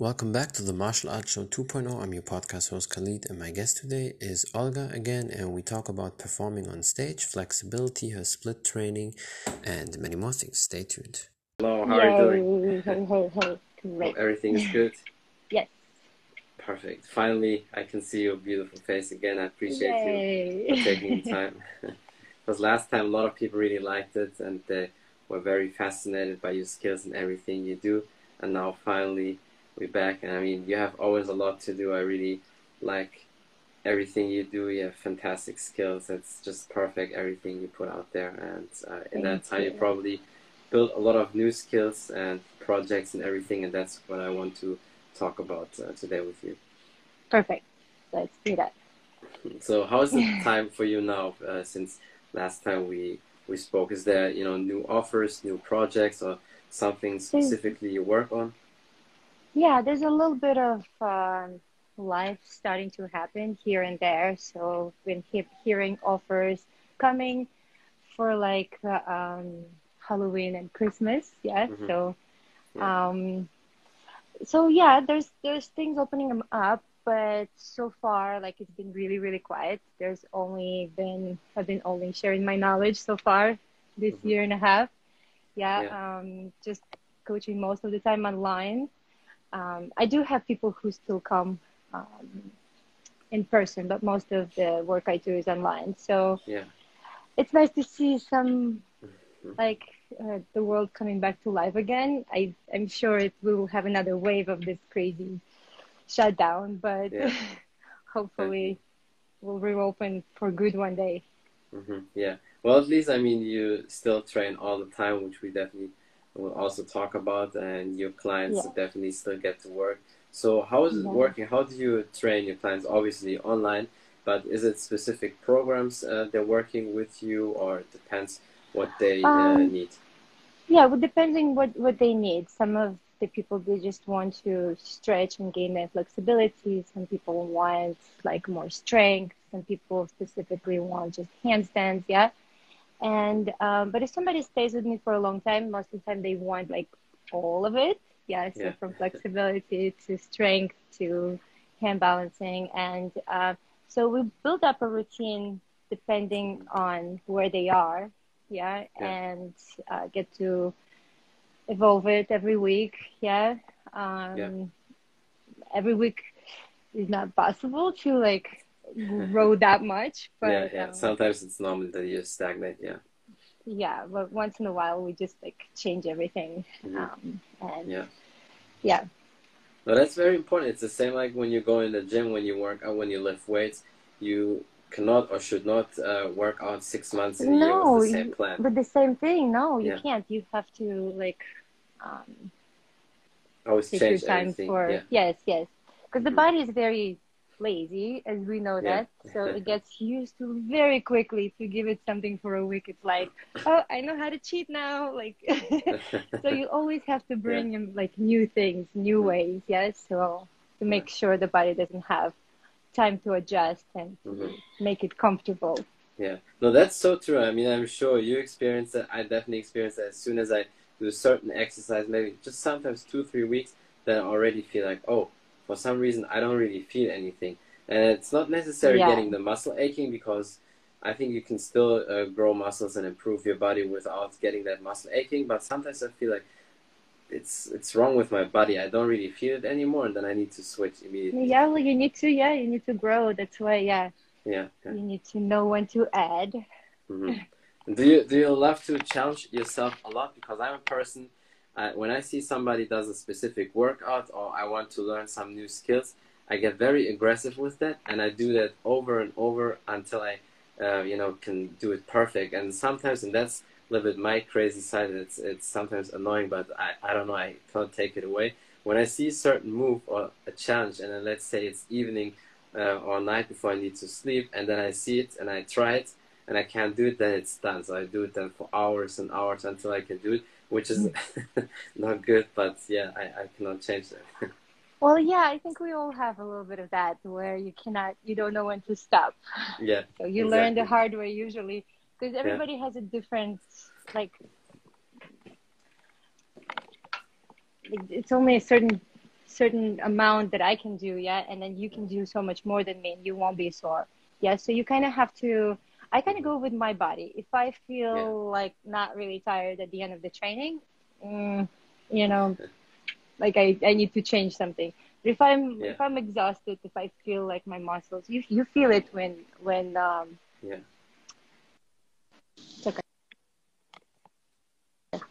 Welcome back to the Martial Arts Show 2.0. I'm your podcast host Khalid, and my guest today is Olga again, and we talk about performing on stage, flexibility, her split training, and many more things. Stay tuned. Hello, how Yay. are you doing? Hey, hey, hey. Great. everything is good? yes. Perfect. Finally, I can see your beautiful face again. I appreciate Yay. you for taking the time. because last time, a lot of people really liked it, and they were very fascinated by your skills and everything you do. And now, finally, we're back. And I mean, you have always a lot to do. I really like everything you do. You have fantastic skills. It's just perfect everything you put out there. And uh, in that time, you. you probably built a lot of new skills and projects and everything. And that's what I want to talk about uh, today with you. Perfect. Let's do that. So, how is the time for you now? Uh, since last time we we spoke, is there you know new offers, new projects, or something specifically you work on? Yeah, there's a little bit of um, life starting to happen here and there. So been he- hearing offers coming for like uh, um, Halloween and Christmas. Yeah. Mm-hmm. So, um, so yeah, there's there's things opening up, but so far like it's been really really quiet. There's only been I've been only sharing my knowledge so far this mm-hmm. year and a half. Yeah, yeah. Um, just coaching most of the time online um, I do have people who still come um, in person, but most of the work I do is online. So yeah, it's nice to see some mm-hmm. like uh, the world coming back to life again. I I'm sure it will have another wave of this crazy shutdown, but yeah. hopefully we'll reopen for good one day. Mm-hmm. Yeah. Well, at least I mean you still train all the time, which we definitely we'll also talk about, and your clients yeah. definitely still get to work. So how is it yeah. working? How do you train your clients? Obviously online, but is it specific programs uh, they're working with you, or it depends what they uh, um, uh, need? Yeah, well, depending what what they need. Some of the people they just want to stretch and gain their flexibility. Some people want like more strength. Some people specifically want just handstands. Yeah. And um, but if somebody stays with me for a long time, most of the time they want like all of it. Yeah, so yeah. from flexibility to strength to hand balancing, and uh, so we build up a routine depending on where they are. Yeah, yeah. and uh, get to evolve it every week. Yeah. Um, yeah. Every week is not possible to like grow that much. But yeah, yeah. Um, Sometimes it's normal that you stagnate. Yeah. Yeah, but once in a while we just like change everything. Mm-hmm. Um, and yeah. Yeah. No, that's very important. It's the same like when you go in the gym, when you work out, when you lift weights, you cannot or should not uh, work out six months in a year with the same plan. But the same thing, no, you yeah. can't. You have to like um, always take your time everything. for yeah. yes, yes, because mm-hmm. the body is very lazy, as we know yeah. that. So it gets used to very quickly. If you give it something for a week, it's like, oh, I know how to cheat now. Like, so you always have to bring in like new things, new ways. Yes. So to make sure the body doesn't have time to adjust and mm-hmm. make it comfortable. Yeah. No, that's so true. I mean, I'm sure you experience that. I definitely experience that as soon as I do a certain exercise, maybe just sometimes two, three weeks, then I already feel like, oh, for some reason I don't really feel anything. And it's not necessarily yeah. getting the muscle aching because I think you can still uh, grow muscles and improve your body without getting that muscle aching. But sometimes I feel like it's it's wrong with my body. I don't really feel it anymore, and then I need to switch immediately. Yeah, well, you need to. Yeah, you need to grow. That's why. Yeah. Yeah. yeah. You need to know when to add. Mm-hmm. do you do you love to challenge yourself a lot? Because I'm a person uh, when I see somebody does a specific workout or I want to learn some new skills, I get very aggressive with that, and I do that over and over until I, uh, you know, can do it perfect. And sometimes, and that's a little bit my crazy side. It's it's sometimes annoying, but I, I don't know. I can't take it away. When I see a certain move or a challenge, and then let's say it's evening uh, or night before I need to sleep, and then I see it and I try it and I can't do it, then it's done. So I do it then for hours and hours until I can do it which is not good, but yeah, I, I cannot change that. well, yeah, I think we all have a little bit of that where you cannot, you don't know when to stop. Yeah. So you exactly. learn the hard way usually because everybody yeah. has a different, like, it's only a certain certain amount that I can do, yeah, and then you can do so much more than me, and you won't be sore, yeah. So you kind of have to. I kind of go with my body. If I feel Yeah. like not really tired at the end of the training, mm, you know, like I, I need to change something. But if I'm Yeah. if I'm exhausted, if I feel like my muscles, you you feel it when when um Yeah. okay.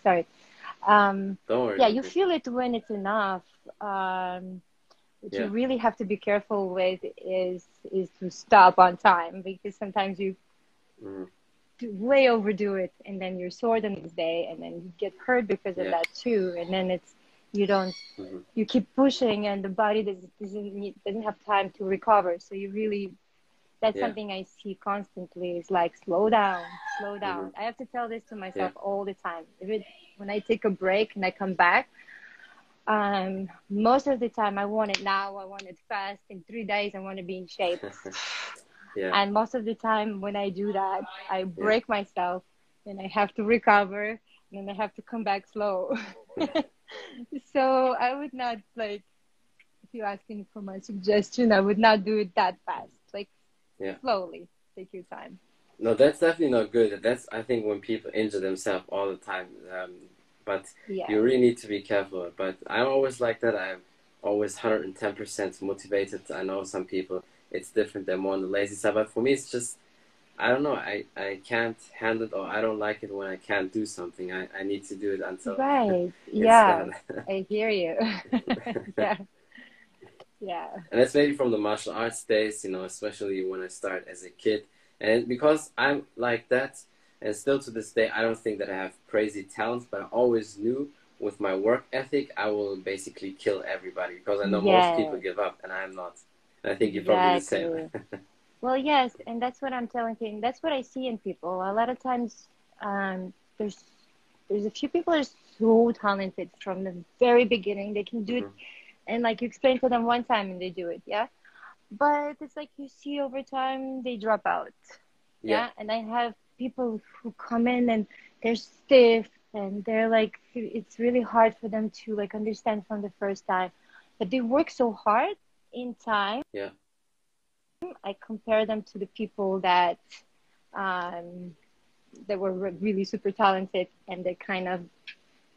Sorry. Um, Don't worry. yeah, you feel it when it's enough. Um, what Yeah. you really have to be careful with is is to stop on time because sometimes you Do way overdo it and then you're sore the next day and then you get hurt because of Yeah. that too and then it's you don't Mhm. you keep pushing and the body doesn't doesn't, need, doesn't have time to recover. So you really that's Yeah. something i see constantly is like slow down slow down. I have to tell this to myself all the time. If it, when i take a break and i come back um, most of the time i want it now i want it fast in three days i want to be in shape yeah. and most of the time when I do that, I break myself and I have to recover and then I have to come back slow. so I would not like if you're asking for my suggestion, I would not do it that fast. Like Yeah. slowly. Take your time. No, that's definitely not good. That's I think when people injure themselves all the time. Um, but Yeah. you really need to be careful. But I'm always like that. I'm always 110% motivated. I know some people it's different. They're more on the lazy side. But for me, it's just I don't know. I, I can't handle it or I don't like it when I can't do something. I, I need to do it until Right. Yeah. I hear you. yeah. Yeah. and that's maybe from the martial arts days, you know, especially when I started as a kid. And because I'm like that, and still to this day, I don't think that I have crazy talents, but I always knew with my work ethic, I will basically kill everybody because I know Yeah. most people give up, and I'm not. I think you're probably the same. Well, yes, and that's what I'm telling you. That's what I see in people. A lot of times, um, there's there's a few people are so talented from the very beginning. They can do it, Mhm. and like you explain to them one time and they do it, yeah. But it's like you see over time they drop out, yeah. yeah, And I have people who come in and they're stiff and they're like it's really hard for them to like understand from the first time, but they work so hard in time. Yeah. I compare them to the people that um, that were re- really super talented and they kind of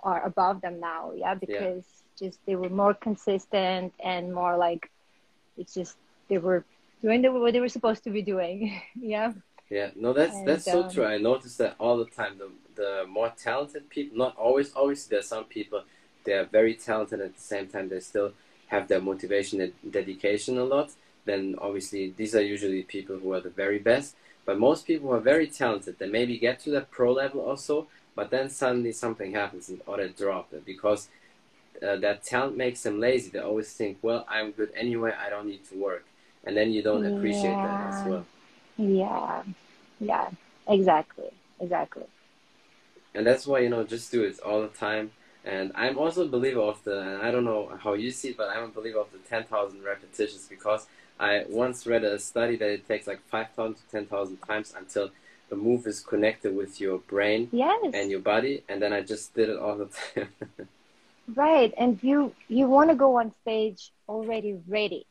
are above them now. Yeah, because just they were more consistent and more like it's just they were doing the, what they were supposed to be doing. yeah. yeah. No, that's And, that's so um, true. I notice that all the time. The the more talented people, not always. Obviously, there's some people they are very talented at the same time they still have their motivation and dedication a lot. Then obviously these are usually people who are the very best. But most people who are very talented, they maybe get to that pro level also, but then suddenly something happens and or they drop it because uh, that talent makes them lazy. They always think, well, I'm good anyway. I don't need to work, and then you don't appreciate that as well. Yeah. Yeah. Exactly. Exactly. and that's why you know just do it all the time and i'm also a believer of the and i don't know how you see it but i'm a believer of the 10000 repetitions because i once read a study that it takes like 5000 to 10000 times until the move is connected with your brain Yes. and your body and then i just did it all the time Right, and you you want to go on stage already ready.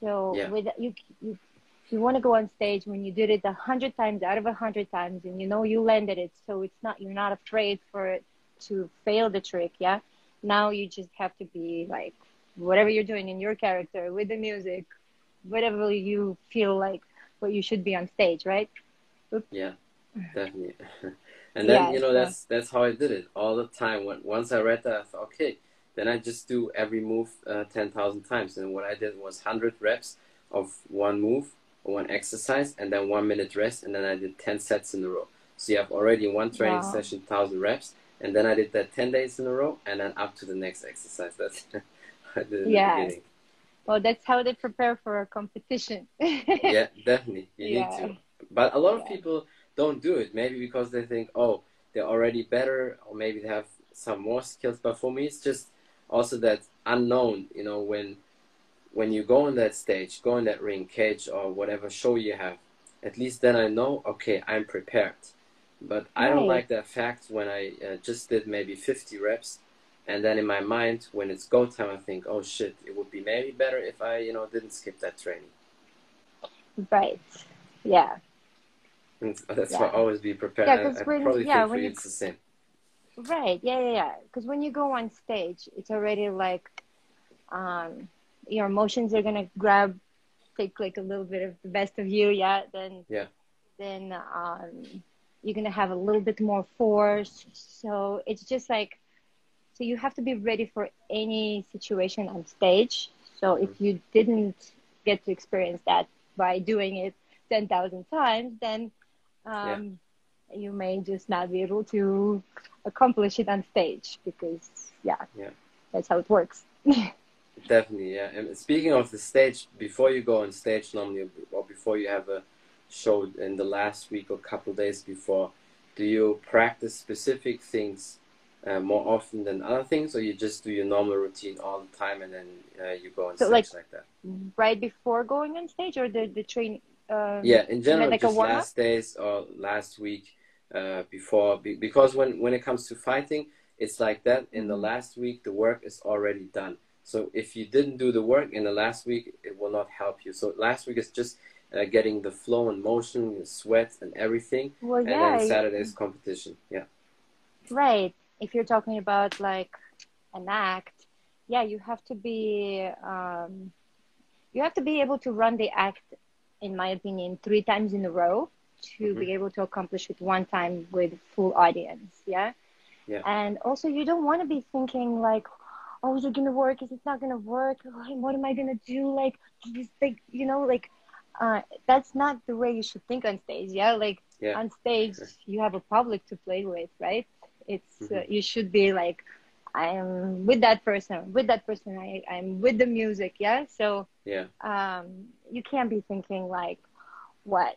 So Yeah. with you you you want to go on stage when you did it a hundred times out of a hundred times, and you know you landed it. So it's not you're not afraid for it to fail the trick. Yeah. Now you just have to be like whatever you're doing in your character with the music, whatever you feel like what you should be on stage, right? Yeah, definitely. and then Yeah, you know so- that's that's how I did it all the time. When once I read that, I thought, okay, then I just do every move uh, ten thousand times. And what I did was hundred reps of one move, one exercise, and then one minute rest, and then I did ten sets in a row. So you have already one training Wow. session thousand reps, and then I did that ten days in a row, and then up to the next exercise. That's I did in Yeah. the beginning. Well, that's how they prepare for a competition. yeah, definitely. You Yeah. need to. But a lot of people don't do it. Maybe because they think, oh, they're already better, or maybe they have some more skills. But for me, it's just also that unknown. You know, when when you go on that stage, go on that ring, cage, or whatever show you have, at least then I know, okay, I'm prepared. But I don't like the fact when I uh, just did maybe 50 reps and then in my mind when it's go time i think oh shit it would be maybe better if i you know didn't skip that training. Right. Yeah. And that's Yeah. why always be prepared. Yeah, I- 'cause when- probably yeah, when you- it's the same. Right. Yeah yeah yeah. Because when you go on stage it's already like um your emotions are gonna grab take like a little bit of the best of you yeah then Yeah. then um you're gonna have a little bit more force so it's just like so you have to be ready for any situation on stage so if you didn't get to experience that by doing it 10,000 times then um you may just not be able to accomplish it on stage because yeah, Yeah. that's how it works Definitely, yeah. And speaking of the stage, before you go on stage normally, or before you have a show in the last week or couple days before, do you practice specific things uh, more often than other things, or you just do your normal routine all the time and then uh, you go on So, stage like- like, that? right before going on stage or the the train um, Yeah, in general, like a just last days or last week uh, before, be, because when when it comes to fighting, it's like that. In the Mhm. last week, the work is already done. So if you didn't do the work in the last week, it will not help you. So last week is just uh, getting the flow and motion, the sweat and everything, well and yeah then Saturday's competition. Yeah, right if you're talking about like an act yeah you have to be um you have to be able to run the act in my opinion three times in a row to Mhm. be able to accomplish it one time with full audience yeah Yeah. and also you don't want to be thinking like oh is it gonna work is it not gonna work what am i gonna do like this like you know like uh that's not the way you should think on stage yeah like yeah, on stage you have a public to play with right it's uh, Mhm. you should be like i'm with that person with that person I, i'm with the music yeah so yeah, um you can't be thinking like what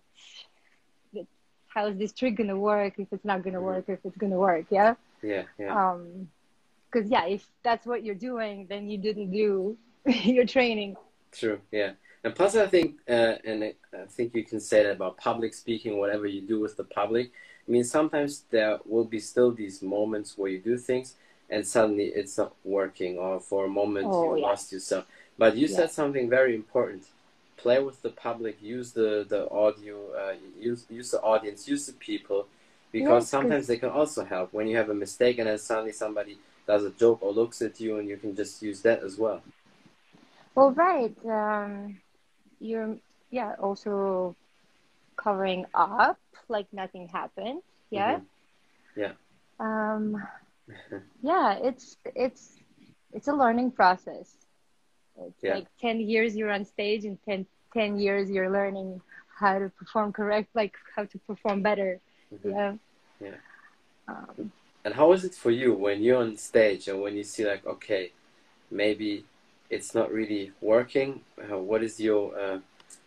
how is this trick gonna work if it's not gonna Mhm. work if it's gonna work yeah yeah, yeah. um because yeah if that's what you're doing then you didn't do your training True. Yeah. And plus, I think, uh, and I think you can say that about public speaking, whatever you do with the public. I mean, sometimes there will be still these moments where you do things and suddenly it's not working, or for a moment Oh, you yeah. lost yourself. But you Yeah. said something very important. Play with the public, use the, the audio, uh, use, use the audience, use the people, because Yes, sometimes they can also help. When you have a mistake and then suddenly somebody does a joke or looks at you, and you can just use that as well. Well, right. Um, you're, yeah, also covering up like nothing happened. Yeah. Mhm. Yeah. Um, yeah, it's it's it's a learning process. It's Yeah. like ten years you're on stage, and 10, 10 years you're learning how to perform correct, like how to perform better. Mhm. Yeah. Yeah. Um, And how is it for you when you're on stage and when you see like, okay, maybe it's not really working? Uh, what is your uh,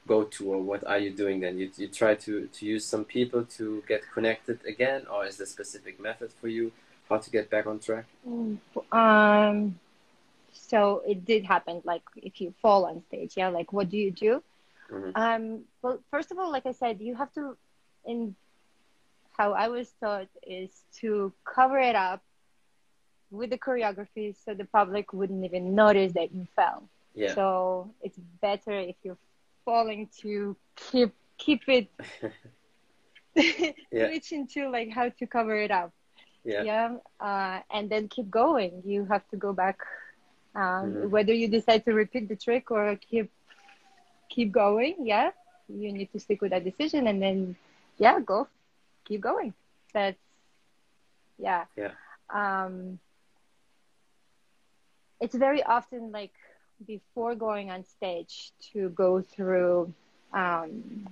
go-to, or what are you doing then? You you try to to use some people to get connected again, or is there a specific method for you how to get back on track? um, so it did happen. Like if you fall on stage, yeah. Like what do you do? Mhm. Um, well, first of all, like I said, you have to, in how I was taught, is to cover it up with the choreography so the public wouldn't even notice that you fell. Yeah, So it's better if you're falling to keep keep it Yeah. switch into like how to cover it up. yeah, Yeah, uh, and then keep going. You have to go back, um, Mhm. whether you decide to repeat the trick or keep keep going. Yeah, you need to stick with that decision, and then yeah, go, keep going. That's yeah. Yeah. Um, it's very often like before going on stage to go through, um,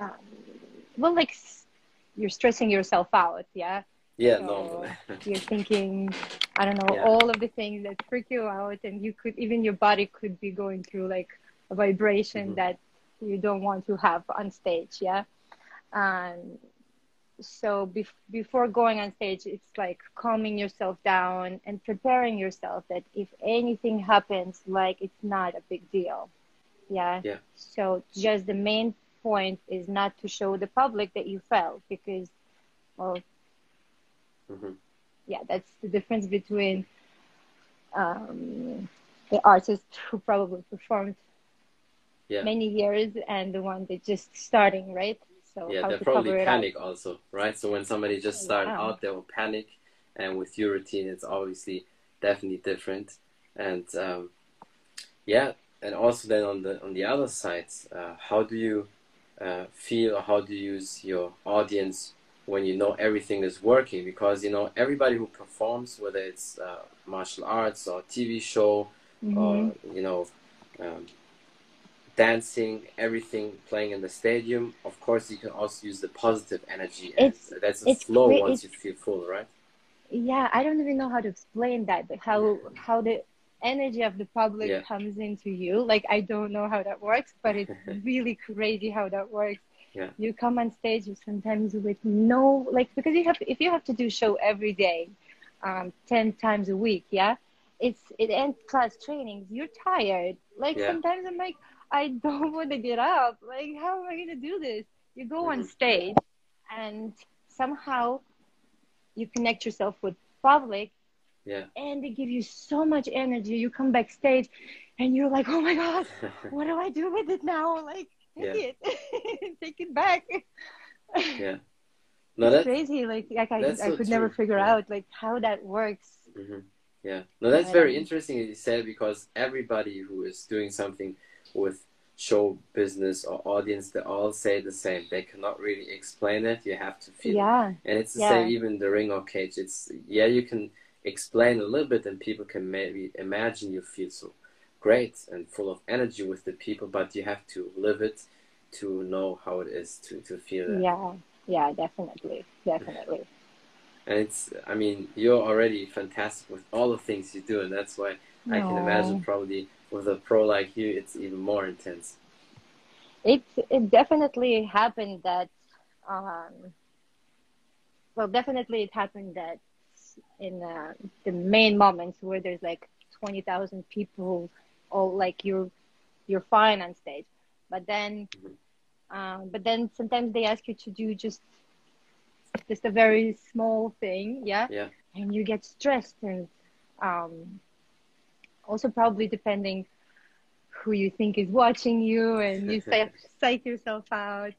um, well, like you're stressing yourself out. Yeah yeah. So- Normally, you're thinking i don't know Yeah. all of the things that freak you out and you could even your body could be going through like a vibration Mhm. that you don't want to have on stage yeah um, so bef- before going on stage it's like calming yourself down and preparing yourself that if anything happens like it's not a big deal yeah Yeah. so just the main point is not to show the public that you fell because well Mhm. yeah, that's the difference between um, the artist who probably performed yeah. many years and the one that just starting, right? So yeah, they're probably panic also, right? So when somebody just start yeah. out, they will panic, and with your routine, it's obviously definitely different. And um, yeah, and also then on the on the other side, uh, how do you uh, feel or how do you use your audience when you know everything is working? Because you know everybody who performs, whether it's uh, martial arts or TV show mm-hmm. or you know. Um, dancing, everything playing in the stadium. Of course, you can also use the positive energy. It's, that's a flow once you feel full, right? Yeah, I don't even know how to explain that. How how the energy of the public yeah. comes into you. Like I don't know how that works, but it's really crazy how that works. Yeah. You come on stage sometimes with no like because you have if you have to do show every day, um, ten times a week, yeah, it's it ends class trainings. You're tired. Like yeah. sometimes I'm like, I don't want to get up. Like, how am I going to do this? You go on mm-hmm. stage and somehow you connect yourself with public. Yeah. And they give you so much energy. You come backstage and you're like, oh my God, what do I do with it now? Like, take yeah. it, take it back. yeah. No, that's crazy. Like, like I, I so could true. never figure yeah. out like how that works. Mm-hmm. Yeah. No, that's very interesting you said because everybody who is doing something with show business or audience they all say the same. They cannot really explain it. You have to feel yeah. It. and it's the yeah. same even the ring or cage. It's yeah you can explain a little bit and people can maybe imagine you feel so great and full of energy with the people but you have to live it to know how it is to to feel it. Yeah. Yeah definitely. Definitely. And it's i mean you're already fantastic with all the things you do and that's why i can imagine probably with a pro like you, it's even more intense. It it definitely happened that, um, well, definitely it happened that in uh, the main moments where there's like twenty thousand people, all like you're you're fine on stage, but then, mm-hmm. um, but then sometimes they ask you to do just just a very small thing, yeah, yeah, and you get stressed and um, also probably depending who you think is watching you and you psych yourself out.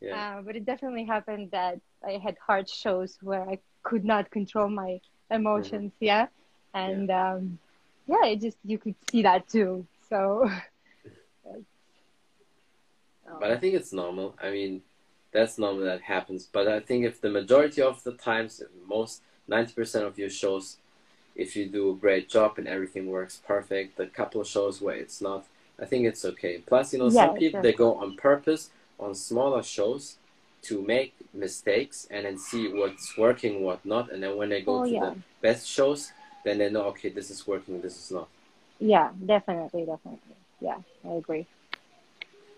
Yeah. Uh, but it definitely happened that I had hard shows where I could not control my emotions. Mm-hmm. Yeah. And yeah. Um, yeah, it just, you could see that too. So. but I think it's normal. I mean, that's normal that happens. But I think if the majority of the times, most 90% of your shows if you do a great job and everything works perfect. The couple shows where it's not, I think it's okay. Plus, you know, some people they go on purpose on smaller shows to make mistakes and then see what's working, what not, and then when they go oh, to yeah. the best shows, then they know okay, this is working, this is not. Yeah, definitely, definitely. Yeah, I agree.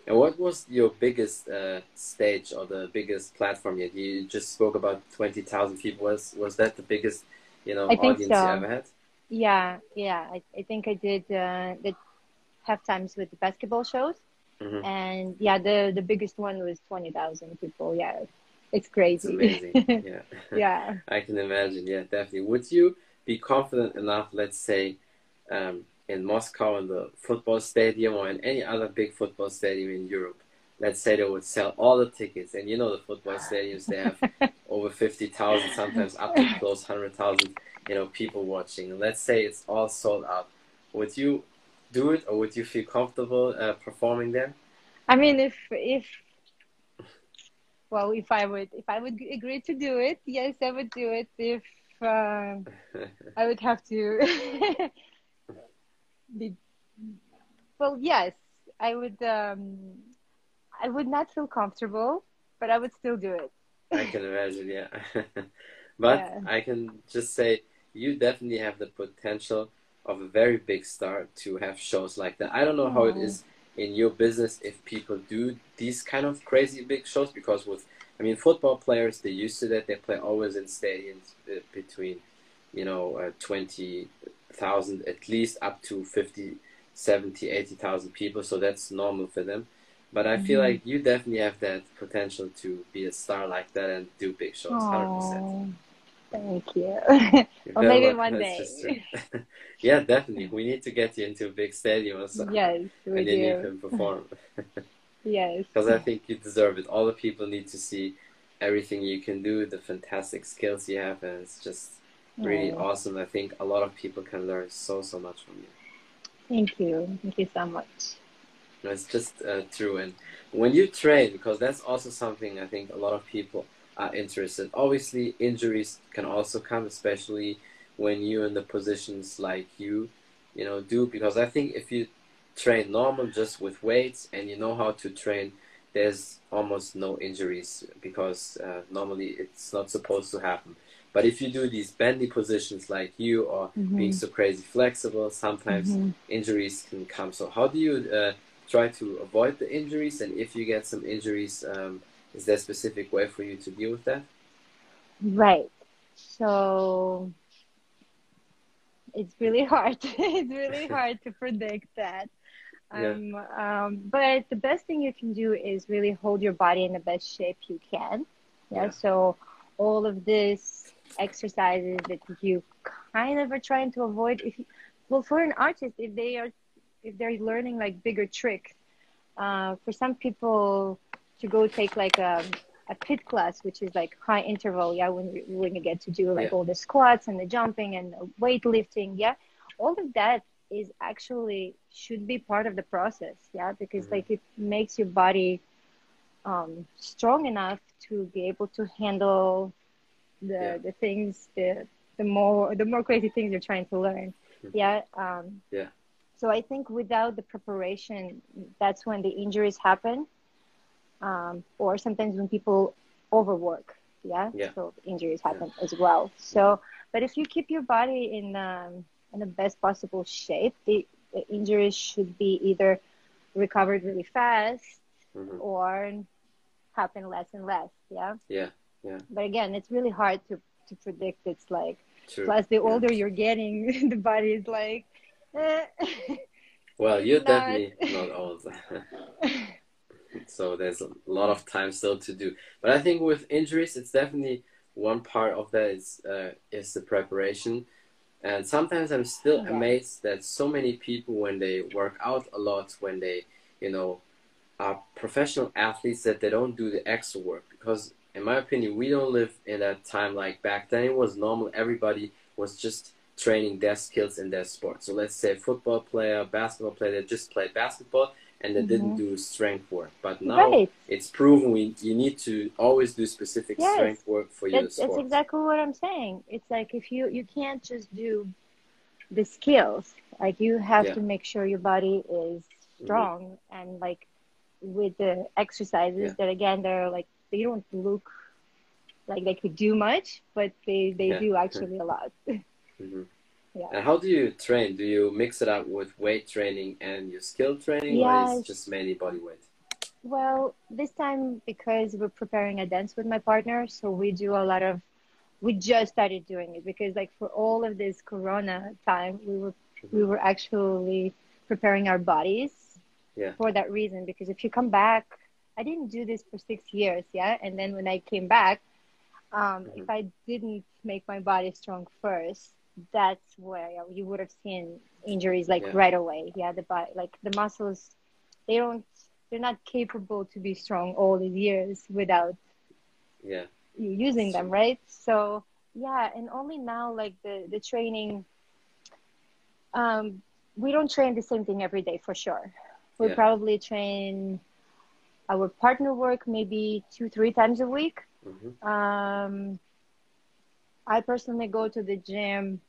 And what was your biggest uh, stage or the biggest platform yet? You just spoke about twenty thousand people. Was was that the biggest you know, I think audience so. you ever had? Yeah, yeah. I, I think I did uh, the half times with the basketball shows. Mm-hmm. And yeah, the the biggest one was twenty thousand people. Yeah, it's crazy. It's amazing. Yeah. yeah. I can imagine. Yeah, definitely. Would you be confident enough, let's say, um, in Moscow in the football stadium or in any other big football stadium in Europe? Let's say they would sell all the tickets, and you know the football stadiums they have over 50,000, sometimes up to close 100,000, you know, people watching. Let's say it's all sold out. Would you do it or would you feel comfortable uh, performing there? I mean, if, if, well, if I would, if I would agree to do it, yes, I would do it. If, uh, I would have to be, well, yes, I would, um, I would not feel comfortable, but I would still do it. I can imagine, yeah. but yeah. I can just say you definitely have the potential of a very big star to have shows like that. I don't know how it is in your business if people do these kind of crazy big shows because with I mean football players they used to that they play always in stadiums uh, between you know uh, 20,000 at least up to 50 70 80,000 people so that's normal for them but I feel mm-hmm. like you definitely have that potential to be a star like that and do big shows, hundred percent. Thank you. or maybe one day. yeah, definitely. We need to get you into a big stadium or something. Yes, we and do. then you can perform. yes. Because I think you deserve it. All the people need to see everything you can do, the fantastic skills you have, and it's just really Oh. awesome. I think a lot of people can learn so so much from you. Thank you. Thank you so much. It's just uh, true. And when you train, because that's also something I think a lot of people are interested. Obviously, injuries can also come, especially when you're in the positions like you, you know, do. Because I think if you train normal just with weights and you know how to train, there's almost no injuries because uh, normally it's not supposed to happen. But if you do these bendy positions like you or being so crazy flexible, sometimes Mhm. injuries can come. So how do you uh, try to avoid the injuries? And if you get some injuries, um, is there a specific way for you to deal with that? Right. So it's really hard. it's really hard to predict that. Yeah. Um, um, but the best thing you can do is really hold your body in the best shape you can. Yeah. Yeah. So all of these exercises that you kind of are trying to avoid. If you, well, for an artist, if they are if they're learning like bigger tricks, uh, for some people to go take like a, a HIIT class, which is like high interval, yeah, when you, when you get to do like Yeah. all the squats and the jumping and the weightlifting, yeah, all of that is actually should be part of the process, yeah, because Mhm. like it makes your body um, strong enough to be able to handle the Yeah. the things the the more the more crazy things you're trying to learn, Mhm. yeah. Um, Yeah. So I think without the preparation, that's when the injuries happen, um, or sometimes when people overwork. Yeah. Yeah. So injuries happen as well. So, but if you keep your body in um, in the best possible shape, the, the injuries should be either recovered really fast hmm or happen less and less. Yeah. Yeah. Yeah. But again, it's really hard to to predict. It's like True. plus the Yeah. older you're getting, the body is like. Eh. Well, you're Not- definitely not old. so there's a lot of time still to do. But I think with injuries, it's definitely one part of that is uh, is the preparation. And sometimes I'm still Yeah. amazed that so many people, when they work out a lot, when they, you know, are professional athletes, that they don't do the extra work. Because, in my opinion, we don't live in that time like back then. It was normal. Everybody was just training their skills in their sport. So let's say football player, basketball player that just played basketball and they didn't do strength work. But now Mm-hmm. Right. it's proven we you need to always do specific Yes. strength work for your That's, sport. that's exactly what I'm saying. It's like if you you can't just do the skills, like you have Yeah. to make sure your body is strong and like with the exercises Yeah. that again they're like they don't look like they could do much, but they they Yeah. do actually a lot. Mhm. Yeah. And how do you train? Do you mix it up with weight training and your skill training, or is it just mainly body weight? Well, this time because we're preparing a dance with my partner, so we do a lot of. We just started doing it because, like, for all of this Corona time, we were we were actually preparing our bodies Yeah. for that reason. Because if you come back, I didn't do this for six years, yeah, and then when I came back, um, Mhm. if I didn't make my body strong first, that's where you would have seen injuries like Yeah. right away. Yeah, the body, like the muscles, they don't, they're not capable to be strong all these years without Yeah. you using them, right? So yeah, and only now like the the training, um, we don't train the same thing every day for sure. We Yeah. probably train our partner work maybe two three times a week. hmm Um, I personally go to the gym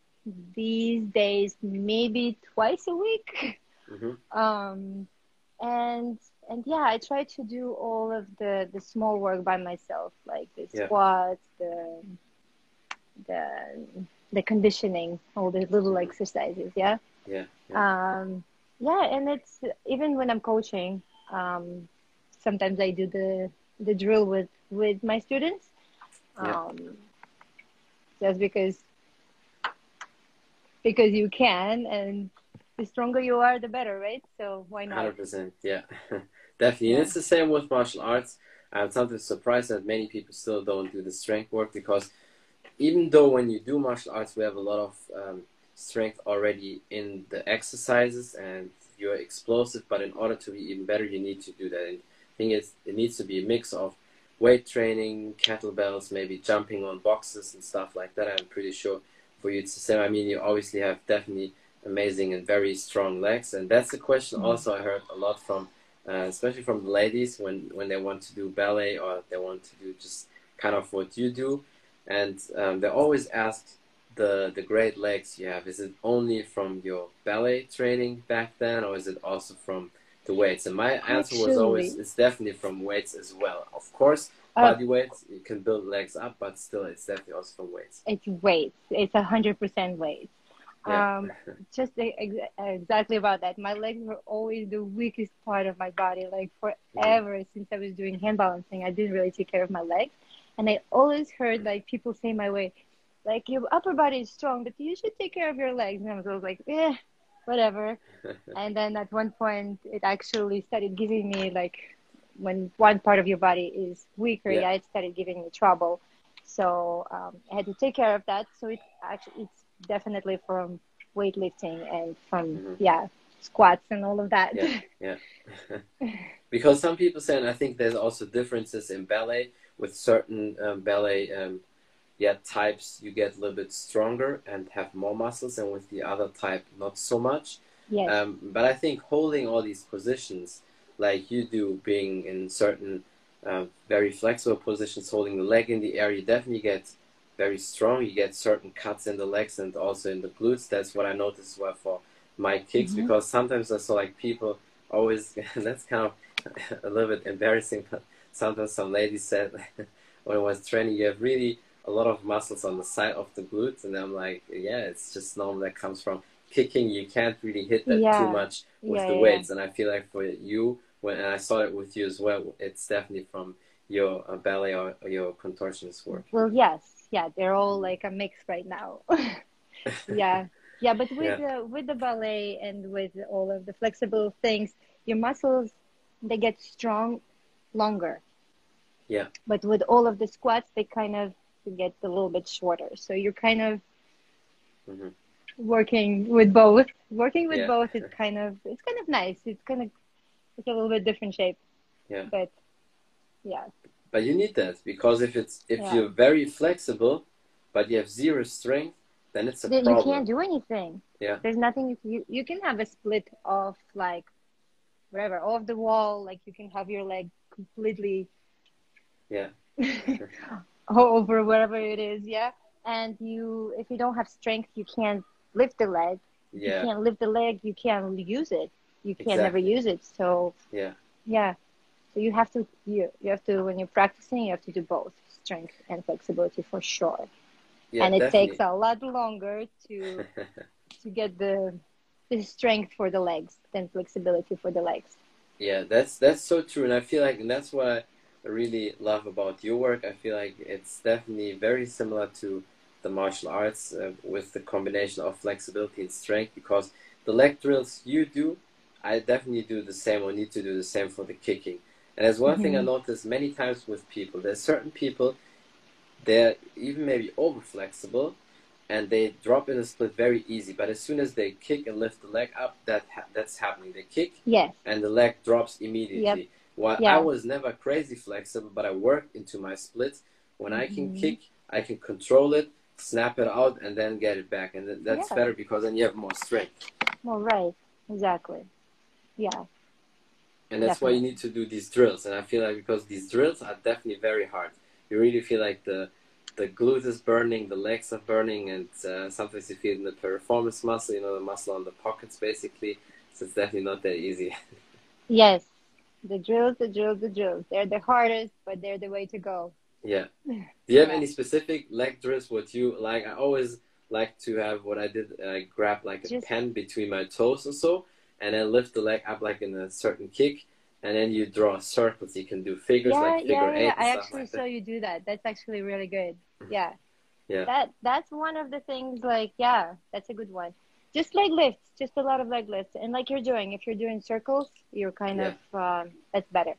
these days maybe twice a week. hmm Um, and and yeah, I try to do all of the the small work by myself, like the Yeah. squats, the the the conditioning, all the little Mhm. exercises. Yeah. Yeah. yeah. Um, yeah, and it's even when I'm coaching, um, sometimes I do the the drill with with my students. Yeah. Um, just because because you can, and the stronger you are, the better, right? So why not? Hundred percent, yeah, definitely. And it's the same with martial arts. I'm sometimes surprised that many people still don't do the strength work because even though when you do martial arts, we have a lot of um, strength already in the exercises and you're explosive, but in order to be even better, you need to do that. And I think it's, it needs to be a mix of weight training, kettlebells, maybe jumping on boxes and stuff like that. I'm pretty sure for you to say. I mean, you obviously have definitely amazing and very strong legs, and that's a question mm-hmm. also I heard a lot from, uh, especially from the ladies when when they want to do ballet or they want to do just kind of what you do, and um, they always ask the the great legs you have. Is it only from your ballet training back then, or is it also from the weights? And my answer Actually, was always it's definitely from weights as well. Of course, uh, body weight you can build legs up, but still, it's definitely also from weights. It's weights. It's a hundred percent weights. Yeah. Um, just ex- exactly about that. My legs were always the weakest part of my body. Like forever mm. since I was doing hand balancing, I didn't really take care of my legs. And I always heard like people say my way, like your upper body is strong, but you should take care of your legs. And I was like, eh, whatever. and then at one point, it actually started giving me like when one part of your body is weaker, yeah, yeah it started giving me trouble. So um, I had to take care of that. So it actually it's definitely from weightlifting and from mm-hmm. yeah squats and all of that. Yeah, yeah. because some people say, and I think there's also differences in ballet with certain um, ballet um, yeah types you get a little bit stronger and have more muscles and with the other type not so much yes. Um, but i think holding all these positions like you do being in certain uh, very flexible positions holding the leg in the air you definitely get very strong you get certain cuts in the legs and also in the glutes that's what i noticed well for my kicks mm-hmm. because sometimes i saw like people always that's kind of a little bit embarrassing but sometimes some ladies said when i was training you have really a lot of muscles on the side of the glutes, and I'm like, yeah, it's just normal. That comes from kicking. You can't really hit that yeah. too much with yeah, the weights, yeah. and I feel like for you, when I saw it with you as well, it's definitely from your uh, ballet or, or your contortionist work. Well, yes, yeah, they're all like a mix right now. yeah, yeah, but with the with the ballet and with all of the flexible things, your muscles they get strong longer. Yeah. But with all of the squats, they kind of get a little bit shorter. So you're kind of mm-hmm. working with both. Working with yeah. both is kind of it's kind of nice. It's kind of it's a little bit different shape. Yeah. But yeah. But you need that because if it's if yeah. you're very flexible, but you have zero strength, then it's a then problem. You can't do anything. Yeah. There's nothing you you can have a split of like whatever off the wall. Like you can have your leg completely. Yeah. over wherever it is, yeah. And you, if you don't have strength, you can't lift the leg. Yeah. You can't lift the leg. You can't use it. You can exactly. never use it. So yeah, yeah. So you have to you you have to when you're practicing, you have to do both strength and flexibility for sure. Yeah, and it definitely. takes a lot longer to to get the the strength for the legs than flexibility for the legs. Yeah, that's that's so true, and I feel like and that's why really love about your work. I feel like it's definitely very similar to the martial arts uh, with the combination of flexibility and strength because the leg drills you do, I definitely do the same or need to do the same for the kicking. And there's one mm-hmm. thing I mm-hmm. notice many times with people. There's certain people, they're even maybe over flexible and they drop in a split very easy. But as soon as they kick and lift the leg up, that ha- that's happening. They kick yes. and the leg drops immediately. Yep. While yeah. I was never crazy flexible, but I worked into my splits. When mm-hmm. I can mm-hmm. kick, I can control it, snap it out, and then get it back. And that's yeah. better because then you have more strength. Well, right. Exactly. Yeah. And that's definitely. why you need to do these drills. And I feel like because these drills are definitely very hard. You really feel like the the glute is burning, the legs are burning, and uh, sometimes you feel in the piriformis muscle, you know, the muscle on the pockets, basically. So it's definitely not that easy. yes, the drills, the drills, the drills. They're the hardest, but they're the way to go. Yeah. Do you have yeah. any specific leg drills? What you like? I always like to have what I did. I grab like a Just, pen between my toes or so, and then lift the leg up like in a certain kick, and then you draw circles. You can do figures yeah, like figure yeah, eight. Yeah, I actually like saw you do that. That's actually really good. Mm-hmm. Yeah. Yeah. That that's one of the things. Like, yeah, that's a good one just leg lifts, just a lot of leg lifts, and like you're doing. If you're doing circles, you're kind yeah. of um, that's better.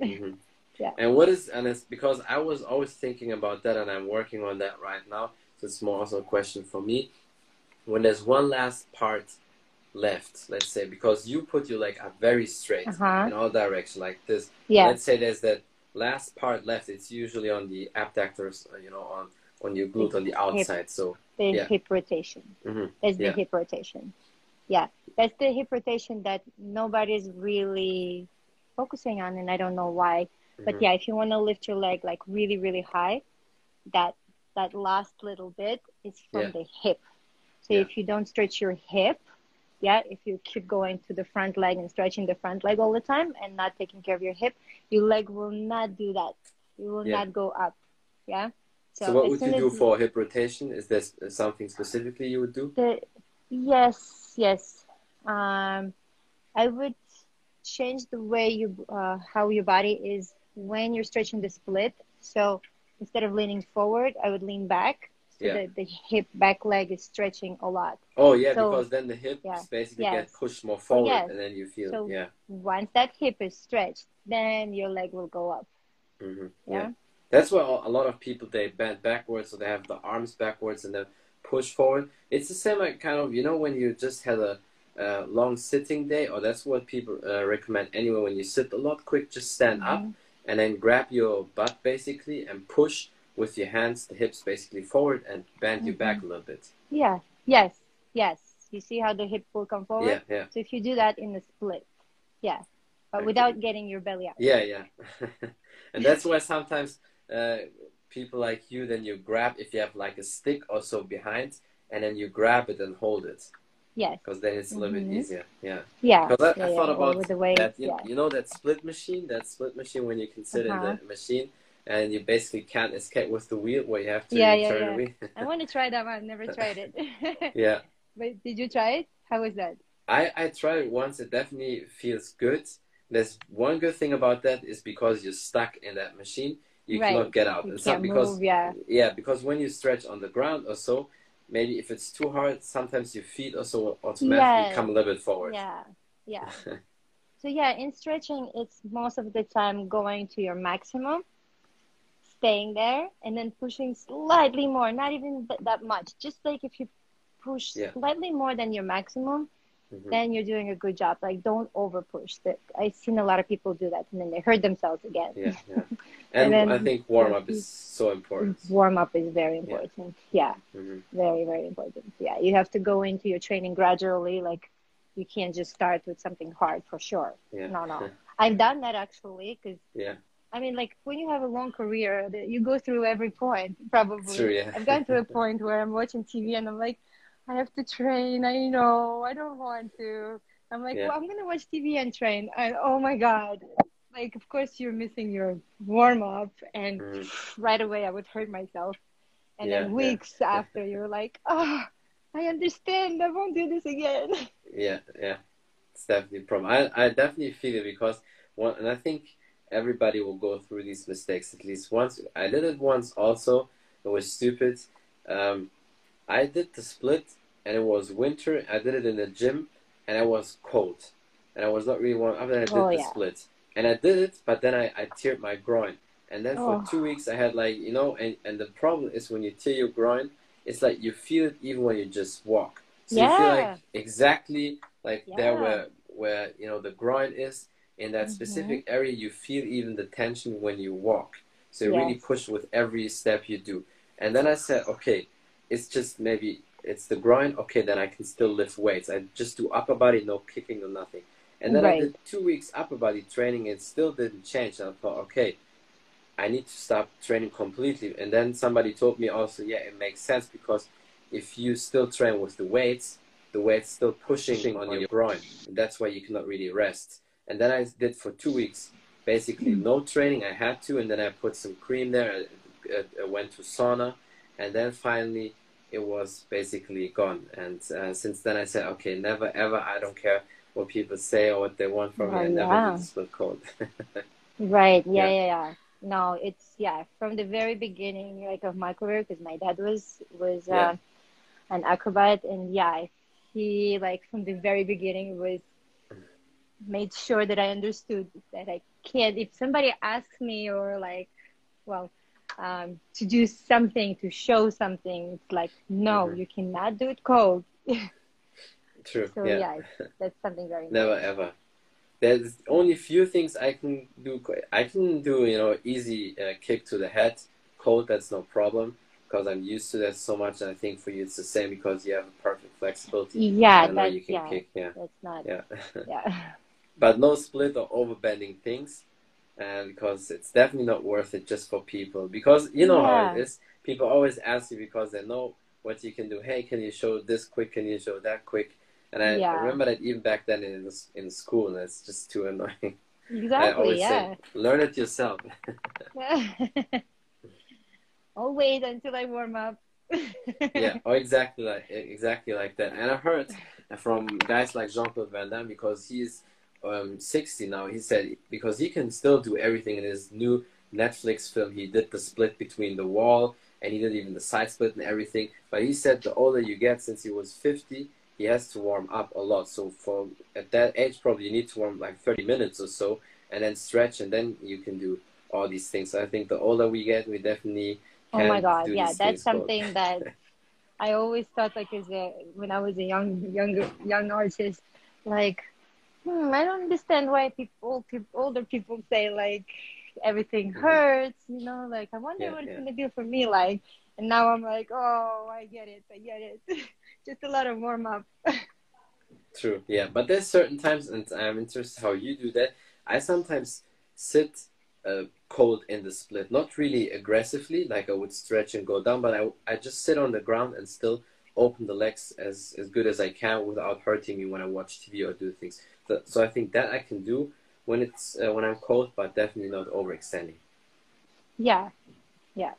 Mm-hmm. yeah. And what is and it's because I was always thinking about that, and I'm working on that right now So it's more also a question for me. When there's one last part left, let's say, because you put your leg up very straight Uh-huh. in all directions like this. Yeah. Let's say there's that last part left. It's usually on the abductors, uh, you know, on on your glute on the outside. So the Yeah. hip rotation. Mhm. That's the Yeah. hip rotation. Yeah, that's the hip rotation that nobody's really focusing on, and I don't know why. But Mhm. yeah, if you want to lift your leg like really, really high, that that last little bit is from Yeah. the hip. So if you don't stretch your hip, yeah, if you keep going to the front leg and stretching the front leg all the time and not taking care of your hip, your leg will not do that. It will not go up. Yeah. So, what would you do for hip rotation? Is there something specifically you would do? the yes yes um i would change the way you uh, how your body is when you're stretching the split so instead of leaning forward i would lean back so Yeah. that the hip back leg is stretching a lot Oh yeah, So- because then the hips yeah. basically Yes. get pushed more forward, yes. and then you feel So- yeah. once that hip is stretched then your leg will go up hmm Yeah. That's why a lot of people they bend backwards, so they have the arms backwards and then push forward. It's the same like kind of you know when you just had a uh, long sitting day, or that's what people uh, recommend anyway. When you sit a lot, quick, just stand up Mhm. and then grab your butt basically and push with your hands, the hips basically forward and bend your back a little bit. yeah yes yes you see how the hip will come forward Yeah, yeah, so if you do that in the split yeah but Okay. without getting your belly out yeah, yeah. and that's why sometimes uh, people like you then you grab if you have like a stick or so behind, and then you grab it and hold it. yes because then it's a little Mhm. bit easier. Yeah, yeah because I, yeah, I thought or about with the weight, that. You, yeah. you know that split machine, that split machine when you can sit Uh-huh. in the machine and you basically can't escape with the wheel where you have to Yeah, yeah, turn yeah. the wheel. I want to try that one. Never tried it. yeah, but did you try it? How was that? I I tried it once. It definitely feels good. There's one good thing about that is because you're stuck in that machine, you Right. cannot get out. You It's not because move. Yeah. yeah, because when you stretch on the ground or so, maybe if it's too hard, sometimes your feet also automatically Yeah. come a little bit forward. Yeah. Yeah. So yeah, in stretching, it's most of the time going to your maximum, staying there, and then pushing slightly more. Not even that much. Just like if you push Yeah. slightly more than your maximum, Mhm. then you're doing a good job. Like don't over push. That I've seen a lot of people do that, and then they hurt themselves again. Yeah, yeah. And And, then- I think warm up is so important. Warm up is very important. yeah. hmm very very important yeah you have to go into your training gradually like you can't just start with something hard for sure Yeah. no no i've done that actually because Yeah. i mean like when you have a long career you go through every point probably True, yeah. i've gotten to a point where i'm watching tv and i'm like i have to train i know i don't want to i'm like Yeah. well i'm gonna watch tv and train and oh my god like of course you're missing your warm up and Mhm. right away I would hurt myself. And Yeah, then yeah. weeks after, you're like, oh, I understand. I won't do this again. Yeah, yeah. It's definitely a problem. I, I definitely feel it because one, and I think everybody will go through these mistakes at least once. I did it once also. It was stupid. Um, I did the split and it was winter. I did it in the gym and I was cold. And I was not really warm. After I did Oh, the yeah. split. And I did it, but then I, I teared my groin. And then for Oh. two weeks I had like, you know, and, and the problem is when you tear your groin, it's like you feel it even when you just walk. So you feel like exactly like there Yeah. where where you know the groin is in that Mhm. specific area you feel even the tension when you walk. So you really push with every step you do. And then I said, okay, it's just maybe it's the grind. okay, then I can still lift weights. I just do upper body, no kicking or nothing. And then I did two weeks upper body training and it still didn't change. And I thought, okay, I need to stop training completely. And then somebody told me also, yeah, it makes sense because if you still train with the weights, the weight's still pushing on your groin. And that's why you cannot really rest. And then I did for two weeks, basically hmm. no training. I had to, and then I put some cream there. I, I, I went to sauna, and then finally it was basically gone. And uh, since then I said, okay, never ever. I don't care what people say or what they want from me. I Oh, never yeah. the code. right. Yeah, Yeah. yeah, yeah. No, it's yeah. From the very beginning, like of my career, because my dad was was Yeah. uh, an acrobat, and yeah, he like from the very beginning was made sure that I understood that I can't. If somebody asks me or like, well, um, to do something, to show something. It's like, no, Mhm. you cannot do it cold. True. So yeah. yeah, that's something very Never ever. There's only few things I can do. I can do, you know, easy uh, kick to the head, cold. That's no problem because I'm used to that so much. And I think for you it's the same because you have a perfect flexibility. Yeah, that's you can yeah, kick. Yeah, that's not yeah. yeah. but no split or overbending things, and because it's definitely not worth it just for people. Because you know how it is. People always ask you because they know what you can do. Hey, can you show this quick? Can you show that quick? And I, Yeah. I remember that even back then in in school, and it's just too annoying. Exactly, yeah. say, learn it yourself. I'll wait until I warm up. yeah, oh, exactly like exactly like that. And I heard from guys like Jean Claude Van Damme because he's um, 60 now. He said because he can still do everything in his new Netflix film. He did the split between the wall and he did even the side split and everything. But he said the older you get, since he was 50, he has to warm up a lot. So for at that age, probably you need to warm like 30 minutes or so, and then stretch, and then you can do all these things. So I think the older we get, we definitely Oh my god, yeah, that's something that I always thought like as a when I was a young younger young artist, like hmm, I don't understand why people, people older people say like everything Mhm. hurts, you know, like I wonder Yeah, what it's gonna do for me like and now I'm like, Oh, I get it, I get it. Just a lot of warm up. True, yeah, but there's certain times, and I'm interested how you do that. I sometimes sit uh, cold in the split, not really aggressively, like I would stretch and go down, but I, I just sit on the ground and still open the legs as, as good as I can without hurting me when I watch TV or do things. So, so I think that I can do when it's uh, when I'm cold, but definitely not overextending. Yeah. Yeah.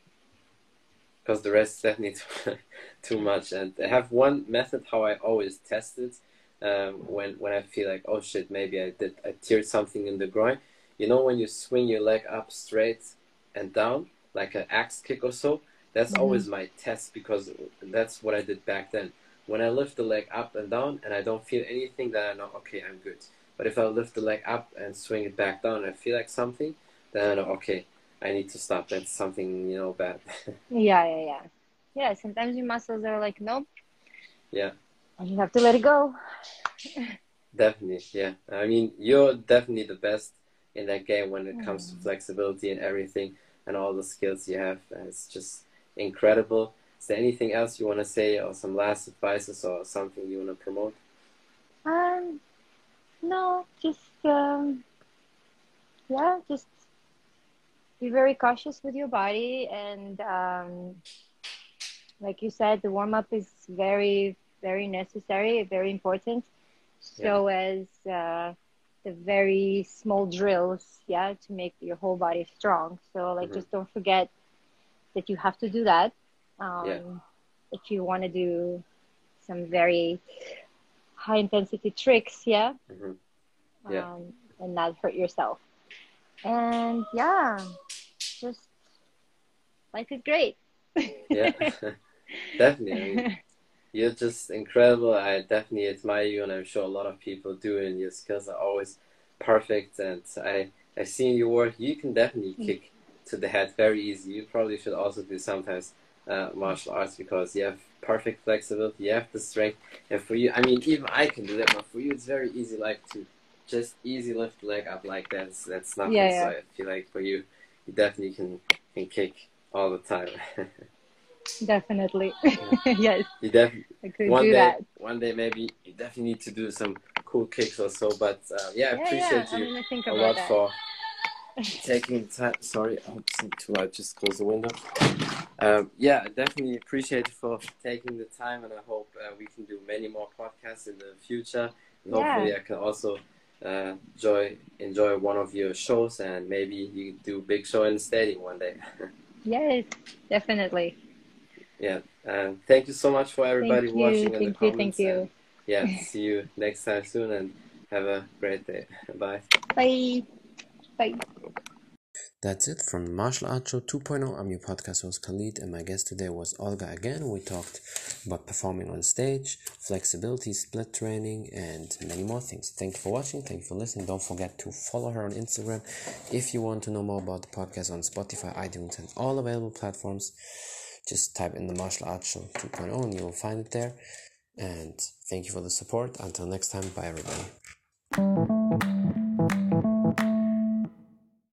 Because the rest is definitely too, too much. And I have one method how I always test it um, when when I feel like oh shit maybe I did I teared something in the groin. You know when you swing your leg up straight and down like an axe kick or so. That's Mhm. always my test because that's what I did back then. When I lift the leg up and down and I don't feel anything, then I know okay I'm good. But if I lift the leg up and swing it back down and I feel like something, then I know okay I need to stop. That's something you know bad. Yeah, yeah, yeah. Yeah, sometimes your muscles are like, Nope. Yeah. And you have to let it go. Definitely, yeah. I mean, you're definitely the best in that game when it comes to Mm. flexibility and everything and all the skills you have. It's just incredible. Is there anything else you want to say or some last advices or something you want to promote? Um, no, just um, yeah, just be very cautious with your body, and um, like you said, the warm up is very, very necessary, very important. So as uh, the very small drills, yeah, to make your whole body strong. So like, Mhm. just don't forget that you have to do that. Um, Yeah. If you want to do some very high intensity tricks, yeah, hmm Yeah. um, and not hurt yourself. And yeah, just life is great. Yeah, definitely. I mean, you're just incredible. I definitely admire you, and I'm sure a lot of people do. And your skills are always perfect. And I, I've seen your work. You can definitely Mm. kick to the head very easy. You probably should also do sometimes uh, martial arts because you have perfect flexibility. You have the strength, and for you, I mean, even I can do that. But for you, it's very easy, like to just easy lift the leg up like that. That's, that's nothing. Yeah, So. I feel like for you, you definitely can can kick all the time. Definitely. yes, you definitely. I could one do day, that. one day maybe you definitely need to do some cool kicks or so. But uh, yeah, I Yeah, appreciate yeah, you think a lot that. for taking the time. Sorry, I'm too loud. Just close the window. Um, yeah, I definitely appreciate you for taking the time, and I hope uh, we can do many more podcasts in the future. And hopefully, I can also uh, enjoy enjoy one of your shows, and maybe you do a big show in the stadium one day. Yes, definitely. yeah. Um, thank you so much for everybody Thank you, watching in the thank you, thank you. and yeah, see you next time soon, and have a great day. Bye. Bye. Bye. That's it from Martial Arts Show 2.0. I'm your podcast host Khalid, and my guest today was Olga again. We talked about performing on stage, flexibility, split training, and many more things. Thank you for watching. Thank you for listening. Don't forget to follow her on Instagram. If you want to know more about the podcast on Spotify, iTunes, and all available platforms, just type in the Martial Arts Show 2.0 and you will find it there. And thank you for the support. Until next time, bye everybody.